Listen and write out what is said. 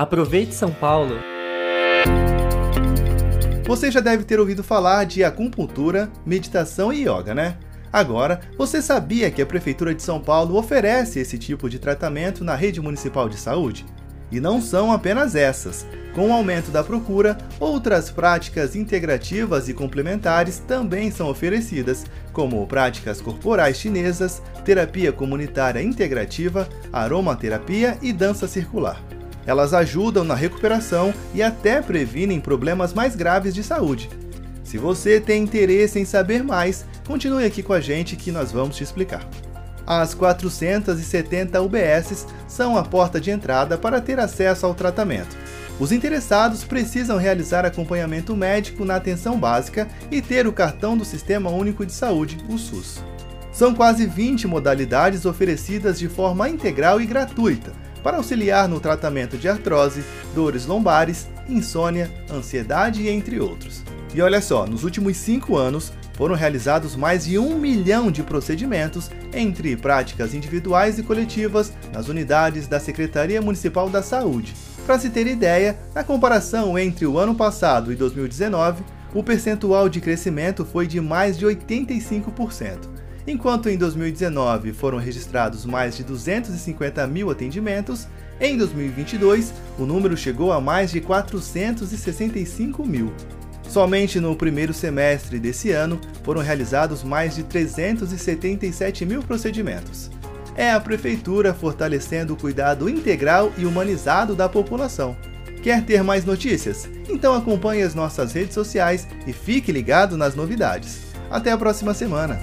Aproveite São Paulo! Você já deve ter ouvido falar de acupuntura, meditação e yoga, né? Agora, você sabia que a Prefeitura de São Paulo oferece esse tipo de tratamento na rede municipal de saúde? E não são apenas essas. Com o aumento da procura, outras práticas integrativas e complementares também são oferecidas, como práticas corporais chinesas, terapia comunitária integrativa, aromaterapia e dança circular. Elas ajudam na recuperação e até previnem problemas mais graves de saúde. Se você tem interesse em saber mais, continue aqui com a gente que nós vamos te explicar. As 470 UBSs são a porta de entrada para ter acesso ao tratamento. Os interessados precisam realizar acompanhamento médico na atenção básica e ter o cartão do Sistema Único de Saúde, o SUS. São quase 20 modalidades oferecidas de forma integral e gratuita para auxiliar no tratamento de artrose, dores lombares, insônia, ansiedade entre outros. E olha só, nos últimos cinco anos foram realizados mais de um milhão de procedimentos entre práticas individuais e coletivas nas unidades da Secretaria Municipal da Saúde. Para se ter ideia, na comparação entre o ano passado e 2019, o percentual de crescimento foi de mais de 85%. Enquanto em 2019 foram registrados mais de 250 mil atendimentos, em 2022 o número chegou a mais de 465 mil. Somente no primeiro semestre desse ano foram realizados mais de 377 mil procedimentos. É a Prefeitura fortalecendo o cuidado integral e humanizado da população. Quer ter mais notícias? Então acompanhe as nossas redes sociais e fique ligado nas novidades. Até a próxima semana!